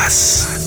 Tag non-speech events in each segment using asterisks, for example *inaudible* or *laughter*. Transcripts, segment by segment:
Podcast.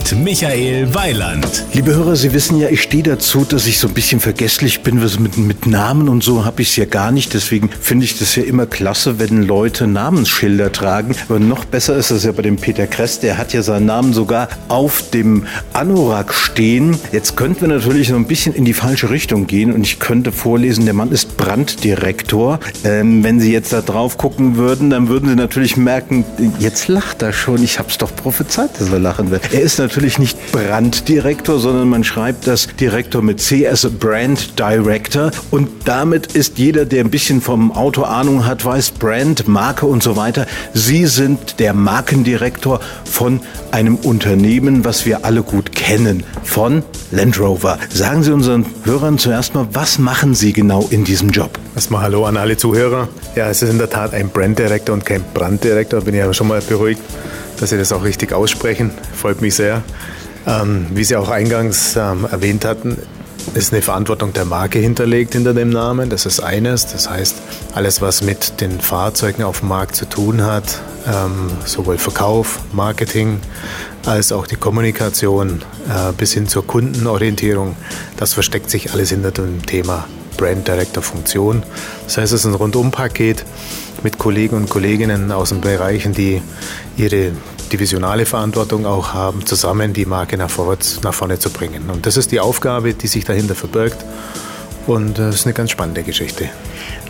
Mit Michael Weiland. Liebe Hörer, Sie wissen ja, ich stehe dazu, dass ich so ein bisschen vergesslich bin. Was Mit, mit Namen und so habe ich es ja gar nicht. Deswegen finde ich das ja immer klasse, wenn Leute Namensschilder tragen. Aber noch besser ist es ja bei dem Peter Kress. Der hat ja seinen Namen sogar auf dem Anorak stehen. Jetzt könnten wir natürlich so ein bisschen in die falsche Richtung gehen und ich könnte vorlesen, der Mann ist Branddirektor. Ähm, wenn Sie jetzt da drauf gucken würden, dann würden Sie natürlich merken, jetzt lacht er schon. Ich habe es doch prophezeit, dass er lachen wird. Er ist natürlich nicht Branddirektor, sondern man schreibt das Direktor mit C as Brand Director. Und damit ist jeder, der ein bisschen vom Auto Ahnung hat, weiß, Brand, Marke und so weiter. Sie sind der Markendirektor von einem Unternehmen, was wir alle gut kennen, von Land Rover. Sagen Sie unseren Hörern zuerst mal, was machen Sie genau in diesem Job? Erstmal Hallo an alle Zuhörer. Ja, es ist in der Tat ein Brand Director und kein Branddirektor. Bin ich ja schon mal beruhigt dass Sie das auch richtig aussprechen. Freut mich sehr. Ähm, wie Sie auch eingangs ähm, erwähnt hatten, ist eine Verantwortung der Marke hinterlegt hinter dem Namen. Das ist eines. Das heißt, alles, was mit den Fahrzeugen auf dem Markt zu tun hat, ähm, sowohl Verkauf, Marketing als auch die Kommunikation äh, bis hin zur Kundenorientierung, das versteckt sich alles hinter dem Thema Brand Director Funktion. Das heißt, es ist ein Rundumpaket mit Kollegen und Kolleginnen aus den Bereichen, die ihre divisionale Verantwortung auch haben, zusammen die Marke nach, vorwärts, nach vorne zu bringen. Und das ist die Aufgabe, die sich dahinter verbirgt. Und das ist eine ganz spannende Geschichte.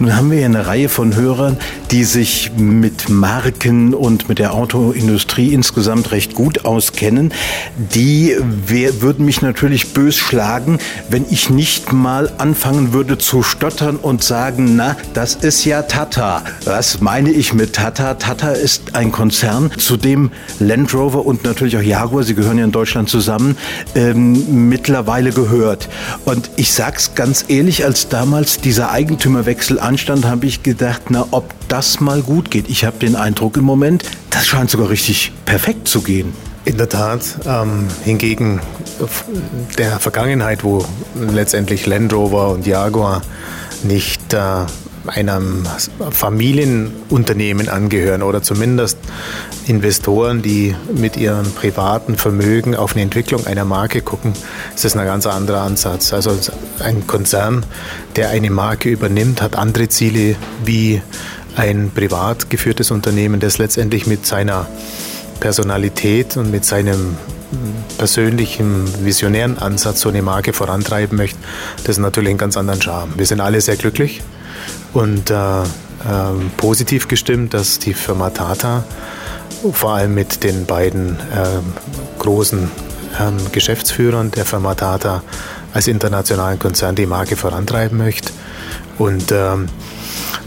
Nun haben wir ja eine Reihe von Hörern, die sich mit Marken und mit der Autoindustrie insgesamt recht gut auskennen. Die würden mich natürlich bös schlagen, wenn ich nicht mal anfangen würde zu stottern und sagen, na, das ist ja Tata. Was meine ich mit Tata? Tata ist ein Konzern, zu dem Land Rover und natürlich auch Jaguar, sie gehören ja in Deutschland zusammen, ähm, mittlerweile gehört. Und ich sag's ganz ehrlich, als damals dieser Eigentümerwechsel anstand, habe ich gedacht, na, ob das mal gut geht. Ich habe den Eindruck im Moment, das scheint sogar richtig perfekt zu gehen. In der Tat. Ähm, hingegen der Vergangenheit, wo letztendlich Land Rover und Jaguar nicht äh, einem Familienunternehmen angehören oder zumindest Investoren, die mit ihrem privaten Vermögen auf eine Entwicklung einer Marke gucken, ist das ein ganz anderer Ansatz. Also ein Konzern, der eine Marke übernimmt, hat andere Ziele wie ein privat geführtes Unternehmen, das letztendlich mit seiner Personalität und mit seinem persönlichen, visionären Ansatz so eine Marke vorantreiben möchte, das ist natürlich einen ganz anderen Charme. Wir sind alle sehr glücklich und äh, äh, positiv gestimmt, dass die Firma Tata vor allem mit den beiden äh, großen ähm, Geschäftsführern der Firma Tata als internationalen Konzern die Marke vorantreiben möchte. Und ähm,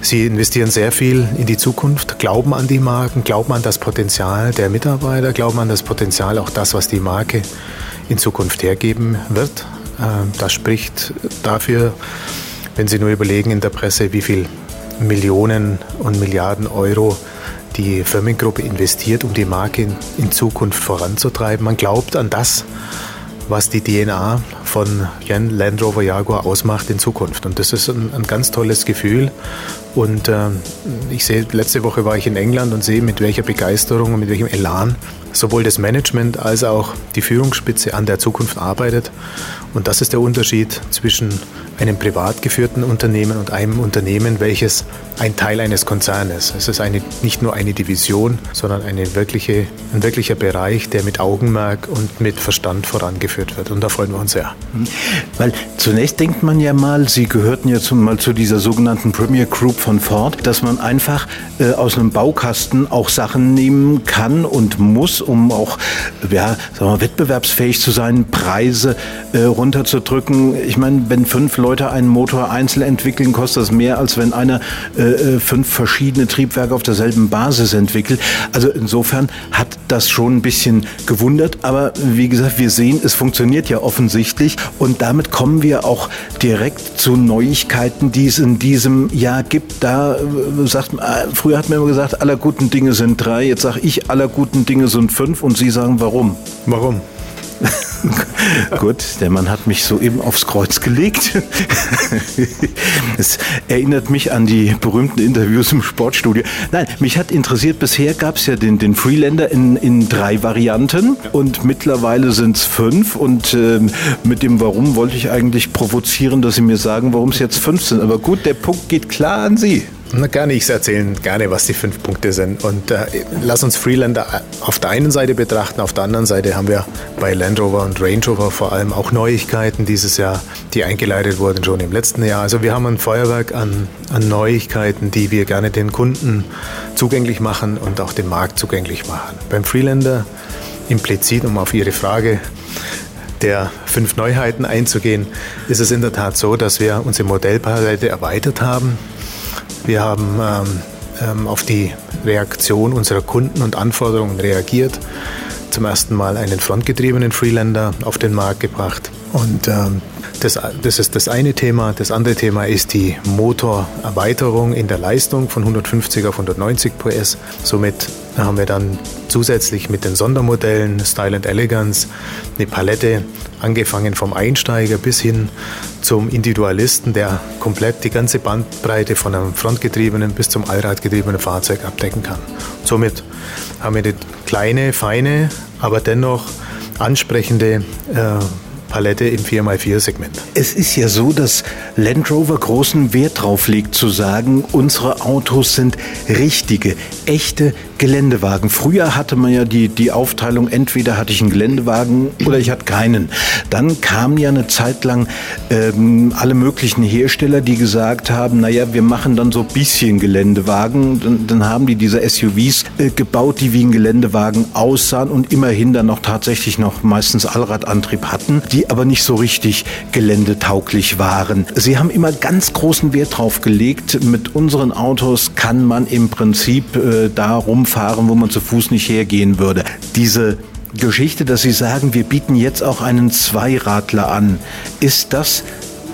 sie investieren sehr viel in die Zukunft, glauben an die Marken, glauben an das Potenzial der Mitarbeiter, glauben an das Potenzial, auch das, was die Marke in Zukunft hergeben wird. Ähm, das spricht dafür, wenn Sie nur überlegen in der Presse, wie viel Millionen und Milliarden Euro die Firmengruppe investiert, um die Marke in, in Zukunft voranzutreiben. Man glaubt an das, was die DNA von Land Rover Jaguar ausmacht in Zukunft. Und das ist ein, ein ganz tolles Gefühl. Und äh, ich sehe, letzte Woche war ich in England und sehe, mit welcher Begeisterung und mit welchem Elan sowohl das Management als auch die Führungsspitze an der Zukunft arbeitet. Und das ist der Unterschied zwischen einem privat geführten Unternehmen und einem Unternehmen, welches ein Teil eines Konzernes ist. Es ist eine, nicht nur eine Division, sondern eine wirkliche, ein wirklicher Bereich, der mit Augenmerk und mit Verstand vorangeführt wird. Und da freuen wir uns sehr. Mhm. Weil zunächst denkt man ja mal, Sie gehörten ja zum, mal zu dieser sogenannten Premier Group von Ford, dass man einfach äh, aus einem Baukasten auch Sachen nehmen kann und muss, um auch ja, sagen wir, wettbewerbsfähig zu sein, Preise äh, runterzudrücken. Ich meine, wenn fünf Leute einen Motor einzeln entwickeln, kostet das mehr, als wenn einer äh, äh, fünf verschiedene Triebwerke auf derselben Basis entwickelt. Also insofern hat das schon ein bisschen gewundert. Aber wie gesagt, wir sehen, es funktioniert ja offensichtlich. Und damit kommen wir auch direkt zu Neuigkeiten, die es in diesem Jahr gibt. Da äh, sagt äh, früher hat man immer gesagt, aller guten Dinge sind drei. Jetzt sage ich, aller guten Dinge sind fünf. Und Sie sagen, warum? Warum? *laughs* *laughs* Gut, der Mann hat mich soeben aufs Kreuz gelegt. *laughs* Es erinnert mich an die berühmten Interviews im Sportstudio. Nein, mich hat interessiert, bisher gab es ja den, den Freelander in, in drei Varianten und mittlerweile sind es fünf. Und ähm, mit dem Warum wollte ich eigentlich provozieren, dass Sie mir sagen, warum es jetzt fünf sind. Aber gut, der Punkt geht klar an Sie. Na, gerne, ich erzähle gerne, was die fünf Punkte sind. Und äh, lass uns Freelander auf der einen Seite betrachten, auf der anderen Seite haben wir bei Land Rover und Range Rover vor allem auch Neuigkeiten dieses Jahr, die eingeleitet wurden schon im letzten Jahr. Also wir haben ein Feuerwerk an, an Neuigkeiten, die wir gerne den Kunden zugänglich machen und auch dem Markt zugänglich machen. Beim Freelander implizit, um auf Ihre Frage der fünf Neuheiten einzugehen, ist es in der Tat so, dass wir unsere Modellpalette erweitert haben. Wir haben ähm, ähm, auf die Reaktion unserer Kunden und Anforderungen reagiert. Zum ersten Mal einen frontgetriebenen Freelander auf den Markt gebracht. Und ähm, das, das ist das eine Thema. Das andere Thema ist die Motorerweiterung in der Leistung von 150 auf 190 PS. Somit haben wir dann zusätzlich mit den Sondermodellen Style and Elegance eine Palette, angefangen vom Einsteiger bis hin zum Individualisten, der komplett die ganze Bandbreite von einem frontgetriebenen bis zum Allradgetriebenen Fahrzeug abdecken kann. Somit haben wir eine kleine, feine, aber dennoch ansprechende äh, Palette im 4x4-Segment. Es ist ja so, dass Land Rover großen Wert drauf legt, zu sagen, unsere Autos sind richtige, echte Geländewagen. Früher hatte man ja die, die Aufteilung, entweder hatte ich einen Geländewagen oder ich hatte keinen. Dann kamen ja eine Zeit lang ähm, alle möglichen Hersteller, die gesagt haben, naja, wir machen dann so ein bisschen Geländewagen. Dann, dann haben die diese SUVs äh, gebaut, die wie ein Geländewagen aussahen und immerhin dann noch tatsächlich noch meistens Allradantrieb hatten, die aber nicht so richtig geländetauglich waren. Sie haben immer ganz großen Wert drauf gelegt, mit unseren Autos kann man im Prinzip äh, da rumfahren, wo man zu Fuß nicht hergehen würde. Diese Geschichte, dass Sie sagen, wir bieten jetzt auch einen Zweiradler an, ist das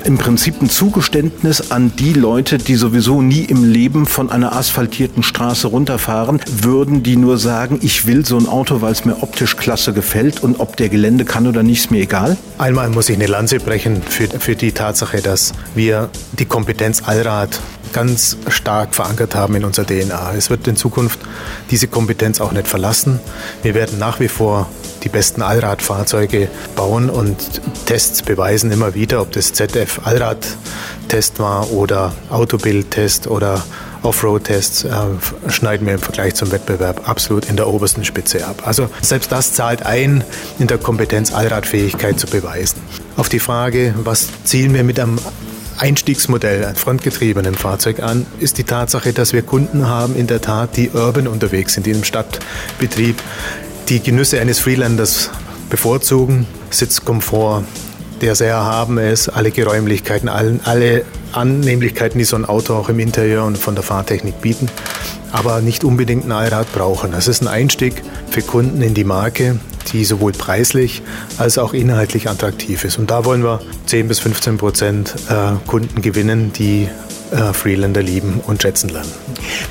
im Prinzip ein Zugeständnis an die Leute, die sowieso nie im Leben von einer asphaltierten Straße runterfahren würden, die nur sagen, ich will so ein Auto, weil es mir optisch klasse gefällt und ob der Gelände kann oder nicht, ist mir egal? Einmal muss ich eine Lanze brechen für, für die Tatsache, dass wir die Kompetenz Allrad ganz stark verankert haben in unserer DNA. Es wird in Zukunft diese Kompetenz auch nicht verlassen. Wir werden nach wie vor die besten Allradfahrzeuge bauen und Tests beweisen immer wieder, ob das ZF Allrad-Test war oder Autobild-Test oder Offroad-Tests, äh, schneiden wir im Vergleich zum Wettbewerb absolut in der obersten Spitze ab. Also selbst das zahlt ein, in der Kompetenz Allradfähigkeit zu beweisen. Auf die Frage, was zielen wir mit einem Einstiegsmodell, ein frontgetriebenem Fahrzeug an, ist die Tatsache, dass wir Kunden haben, in der Tat, die urban unterwegs sind, die im Stadtbetrieb die Genüsse eines Freelanders bevorzugen. Sitzkomfort, der sehr erhaben ist, alle Geräumlichkeiten, alle Annehmlichkeiten, die so ein Auto auch im Interieur und von der Fahrtechnik bieten, aber nicht unbedingt ein Allrad brauchen. Das ist ein Einstieg für Kunden in die Marke, die sowohl preislich als auch inhaltlich attraktiv ist. Und da wollen wir 10 bis 15 Prozent äh, Kunden gewinnen, die äh, Freelander lieben und schätzen lernen.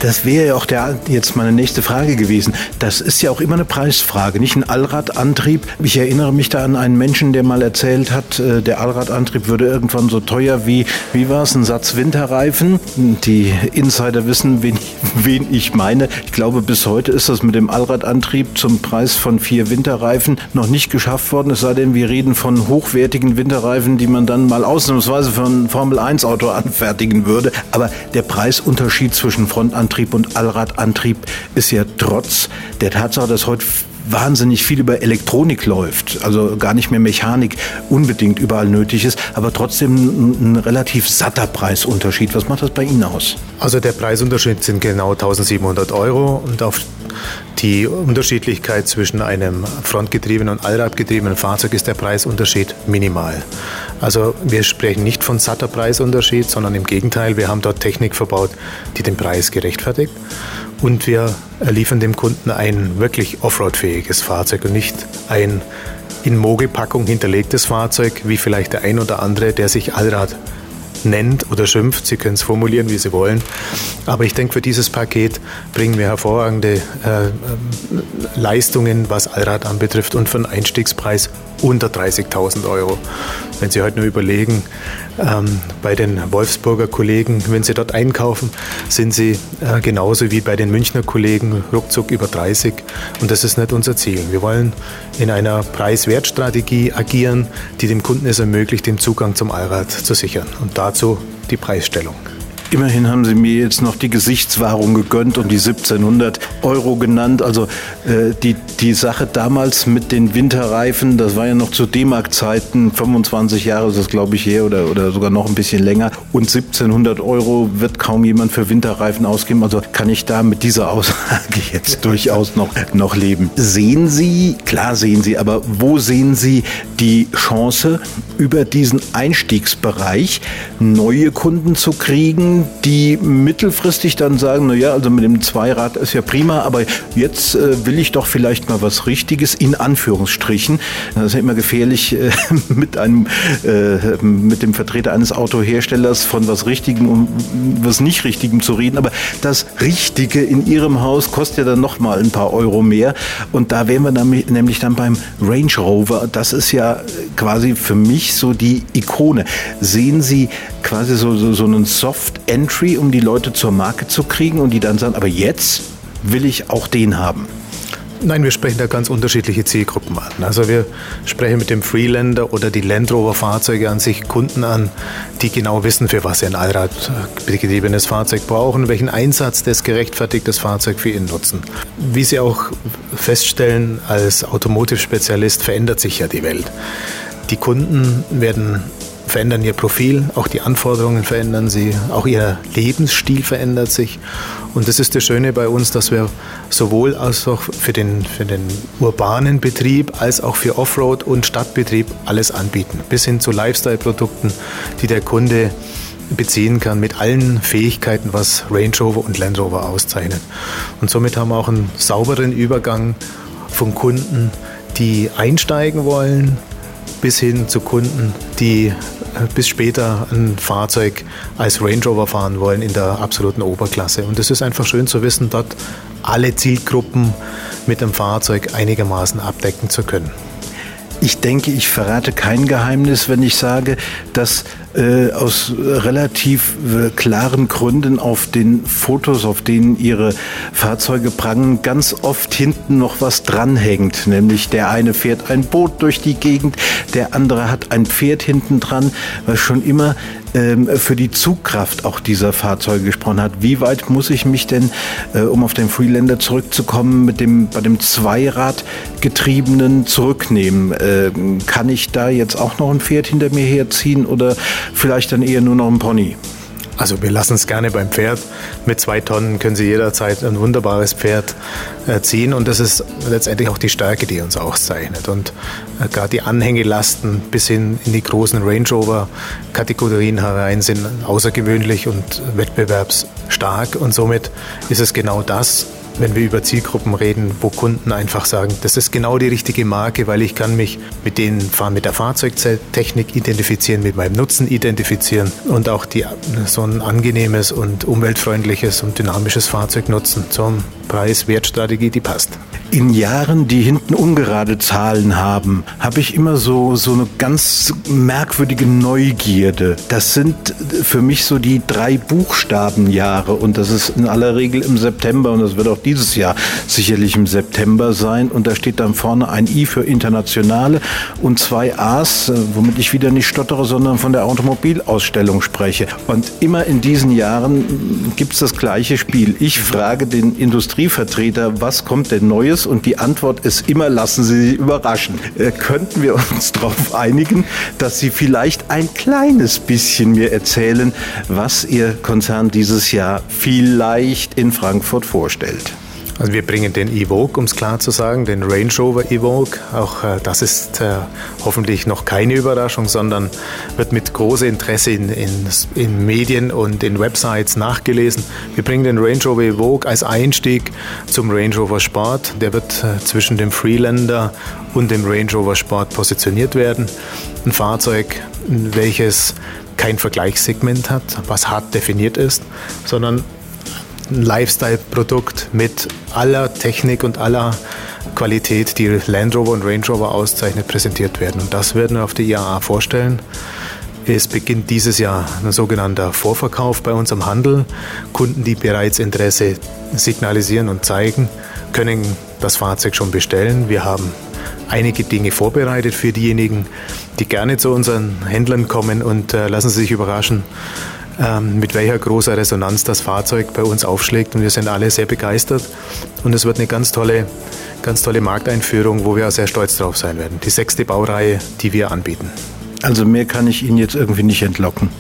Das wäre ja auch der, jetzt meine nächste Frage gewesen. Das ist ja auch immer eine Preisfrage, nicht ein Allradantrieb. Ich erinnere mich da an einen Menschen, der mal erzählt hat, äh, der Allradantrieb würde irgendwann so teuer wie, wie war es, ein Satz Winterreifen. Die Insider wissen, wen, *laughs* wen ich meine. Ich glaube, bis heute ist das mit dem Allradantrieb zum Preis von vier Winterreifen noch nicht geschafft worden. Es sei denn, wir reden von hochwertigen Winterreifen, die man dann mal ausnahmsweise für ein Formel-1-Auto anfertigen würde würde. Aber der Preisunterschied zwischen Frontantrieb und Allradantrieb ist ja trotz der Tatsache, dass heute wahnsinnig viel über Elektronik läuft, also gar nicht mehr Mechanik unbedingt überall nötig ist, aber trotzdem ein, ein relativ satter Preisunterschied. Was macht das bei Ihnen aus? Also der Preisunterschied sind genau 1700 Euro und auf die Unterschiedlichkeit zwischen einem frontgetriebenen und allradgetriebenen Fahrzeug ist der Preisunterschied minimal. Also wir sprechen nicht von satter Preisunterschied, sondern im Gegenteil, wir haben dort Technik verbaut, die den Preis gerechtfertigt. Und wir liefern dem Kunden ein wirklich offroadfähiges Fahrzeug und nicht ein in Mogelpackung hinterlegtes Fahrzeug, wie vielleicht der ein oder andere, der sich Allrad nennt oder schimpft. Sie können es formulieren, wie Sie wollen. Aber ich denke, für dieses Paket bringen wir hervorragende äh, Leistungen, was Allrad anbetrifft und für einen Einstiegspreis unter 30.000 Euro. Wenn Sie heute nur überlegen, ähm, bei den Wolfsburger Kollegen, wenn Sie dort einkaufen, sind Sie äh, genauso wie bei den Münchner Kollegen ruckzuck über 30. Und das ist nicht unser Ziel. Wir wollen in einer Preis-Wert-Strategie agieren, die dem Kunden es ermöglicht, den Zugang zum Allrad zu sichern. Und dazu die Preisstellung. Immerhin haben Sie mir jetzt noch die Gesichtswahrung gegönnt und die 1700 Euro genannt. Also äh, die, die Sache damals mit den Winterreifen, das war ja noch zu D-Mark-Zeiten, 25 Jahre ist das glaube ich her oder, oder sogar noch ein bisschen länger. Und 1700 Euro wird kaum jemand für Winterreifen ausgeben. Also kann ich da mit dieser Aussage *laughs* jetzt durchaus noch, noch leben. Sehen Sie, klar sehen Sie, aber wo sehen Sie die Chance, über diesen Einstiegsbereich neue Kunden zu kriegen? Die mittelfristig dann sagen, na ja, also mit dem Zweirad ist ja prima, aber jetzt äh, will ich doch vielleicht mal was Richtiges, in Anführungsstrichen. Das ist ja immer gefährlich, äh, *laughs* mit einem, äh, mit dem Vertreter eines Autoherstellers von was Richtigem und was nicht Richtigem zu reden. Aber das Richtige in Ihrem Haus kostet ja dann noch mal ein paar Euro mehr. Und da wären wir dann, nämlich dann beim Range Rover. Das ist ja quasi für mich so die Ikone. Sehen Sie quasi so, so, so einen Soft Entry, um die Leute zur Marke zu kriegen und die dann sagen, aber jetzt will ich auch den haben? Nein, wir sprechen da ganz unterschiedliche Zielgruppen an. Also wir sprechen mit dem Freelander oder die Land Rover Fahrzeuge an sich Kunden an, die genau wissen, für was sie ein Allradbetriebenes Fahrzeug brauchen, welchen Einsatz das gerechtfertigtes Fahrzeug für ihn nutzen. Wie Sie auch feststellen, als Automotive-Spezialist verändert sich ja die Welt. Die Kunden werden verändern ihr Profil, auch die Anforderungen verändern sie, auch ihr Lebensstil verändert sich. Und das ist das Schöne bei uns, dass wir sowohl als auch für den, für den urbanen Betrieb als auch für Offroad und Stadtbetrieb alles anbieten, bis hin zu Lifestyle-Produkten, die der Kunde beziehen kann mit allen Fähigkeiten, was Range Rover und Land Rover auszeichnet. Und somit haben wir auch einen sauberen Übergang von Kunden, die einsteigen wollen, bis hin zu Kunden, die bis später ein Fahrzeug als Range Rover fahren wollen in der absoluten Oberklasse. Und es ist einfach schön zu wissen, dort alle Zielgruppen mit dem Fahrzeug einigermaßen abdecken zu können. Ich denke, ich verrate kein Geheimnis, wenn ich sage, dass äh, aus relativ äh, klaren Gründen auf den Fotos, auf denen ihre Fahrzeuge prangen, ganz oft hinten noch was dranhängt. Nämlich der eine fährt ein Boot durch die Gegend, der andere hat ein Pferd hinten dran, was schon immer ähm, für die Zugkraft auch dieser Fahrzeuge gesprochen hat. Wie weit muss ich mich denn, äh, um auf den Freelander zurückzukommen, mit dem, bei dem Zweiradgetriebenen zurücknehmen? Äh, kann ich da jetzt auch noch ein Pferd hinter mir herziehen oder vielleicht dann eher nur noch ein Pony? Also wir lassen es gerne beim Pferd. Mit zwei Tonnen können Sie jederzeit ein wunderbares Pferd äh, ziehen und das ist letztendlich auch die Stärke, die uns auszeichnet. Und äh, gerade die Anhängelasten bis hin in die großen Range Rover Kategorien herein sind außergewöhnlich und wettbewerbsstark und somit ist es genau das, wenn wir über Zielgruppen reden, wo Kunden einfach sagen, das ist genau die richtige Marke, weil ich kann mich mit denen mit der Fahrzeugtechnik identifizieren, mit meinem Nutzen identifizieren und auch die, so ein angenehmes und umweltfreundliches und dynamisches Fahrzeug nutzen zum Preis-Wert-Strategie, die passt. In Jahren, die hinten ungerade Zahlen haben, habe ich immer so, so eine ganz merkwürdige Neugierde. Das sind für mich so die drei Buchstabenjahre und das ist in aller Regel im September und das wird auch dieses Jahr sicherlich im September sein und da steht dann vorne ein I für Internationale und zwei A's, äh, womit ich wieder nicht stottere, sondern von der Automobilausstellung spreche. Und immer in diesen Jahren gibt es das gleiche Spiel. Ich frage den Industrievertreter, was kommt denn Neues? Und die Antwort ist immer, lassen Sie sich überraschen. Äh, könnten wir uns *laughs* darauf einigen, dass Sie vielleicht ein kleines bisschen mir erzählen, was Ihr Konzern dieses Jahr vielleicht in Frankfurt vorstellt? Also wir bringen den Evoque, um es klar zu sagen, den Range Rover Evoque. Auch äh, das ist äh, hoffentlich noch keine Überraschung, sondern wird mit großem Interesse in, in, in, Medien und in Websites nachgelesen. Wir bringen den Range Rover Evoque als Einstieg zum Range Rover Sport. Der wird äh, zwischen dem Freelander und dem Range Rover Sport positioniert werden. Ein Fahrzeug, welches kein Vergleichssegment hat, was hart definiert ist, sondern ein Lifestyle-Produkt mit aller Technik und aller Qualität, die Land Rover und Range Rover auszeichnet, präsentiert werden. Und das werden wir auf der IAA vorstellen. Es beginnt dieses Jahr ein sogenannter Vorverkauf bei uns am Handel. Kunden, die bereits Interesse signalisieren und zeigen, können das Fahrzeug schon bestellen. Wir haben einige Dinge vorbereitet für diejenigen, die gerne zu unseren Händlern kommen und äh, lassen Sie sich überraschen, mit welcher großer Resonanz das Fahrzeug bei uns aufschlägt. Und wir sind alle sehr begeistert und es wird eine ganz tolle, ganz tolle Markteinführung, wo wir auch sehr stolz drauf sein werden. Die sechste Baureihe, die wir anbieten. Also mehr kann ich Ihnen jetzt irgendwie nicht entlocken.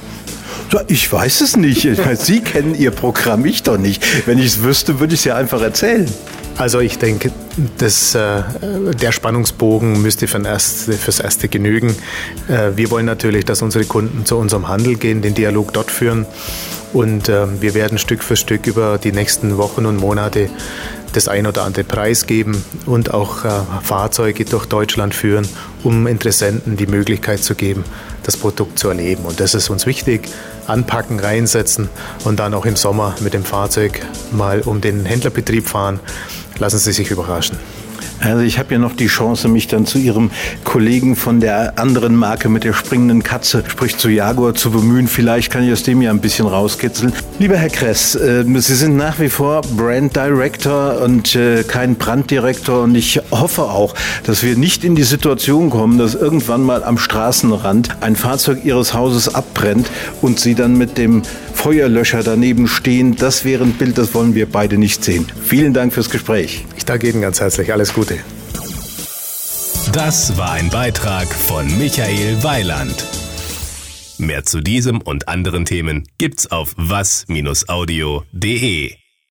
Ich weiß es nicht. Sie kennen Ihr Programm, ich doch nicht. Wenn ich es wüsste, würde ich es ja einfach erzählen. Also ich denke, das, äh, der Spannungsbogen müsste für erste, fürs Erste genügen. Äh, wir wollen natürlich, dass unsere Kunden zu unserem Handel gehen, den Dialog dort führen. Und äh, wir werden Stück für Stück über die nächsten Wochen und Monate das ein oder andere Preis geben und auch Fahrzeuge durch Deutschland führen, um Interessenten die Möglichkeit zu geben, das Produkt zu erleben. Und das ist uns wichtig. Anpacken, reinsetzen und dann auch im Sommer mit dem Fahrzeug mal um den Händlerbetrieb fahren. Lassen Sie sich überraschen. Also ich habe ja noch die Chance, mich dann zu Ihrem Kollegen von der anderen Marke mit der springenden Katze, sprich zu Jaguar, zu bemühen. Vielleicht kann ich aus dem ja ein bisschen rauskitzeln. Lieber Herr Kress, äh, Sie sind nach wie vor Brand Director und äh, kein Branddirektor und ich hoffe auch, dass wir nicht in die Situation kommen, dass irgendwann mal am Straßenrand ein Fahrzeug Ihres Hauses abbrennt und Sie dann mit dem Feuerlöscher daneben stehen. Das wäre ein Bild, das wollen wir beide nicht sehen. Vielen Dank fürs Gespräch. Ich danke Ihnen ganz herzlich. Alles Gute. Das war ein Beitrag von Michael Weiland. Mehr zu diesem und anderen Themen gibt's auf was-audio.de.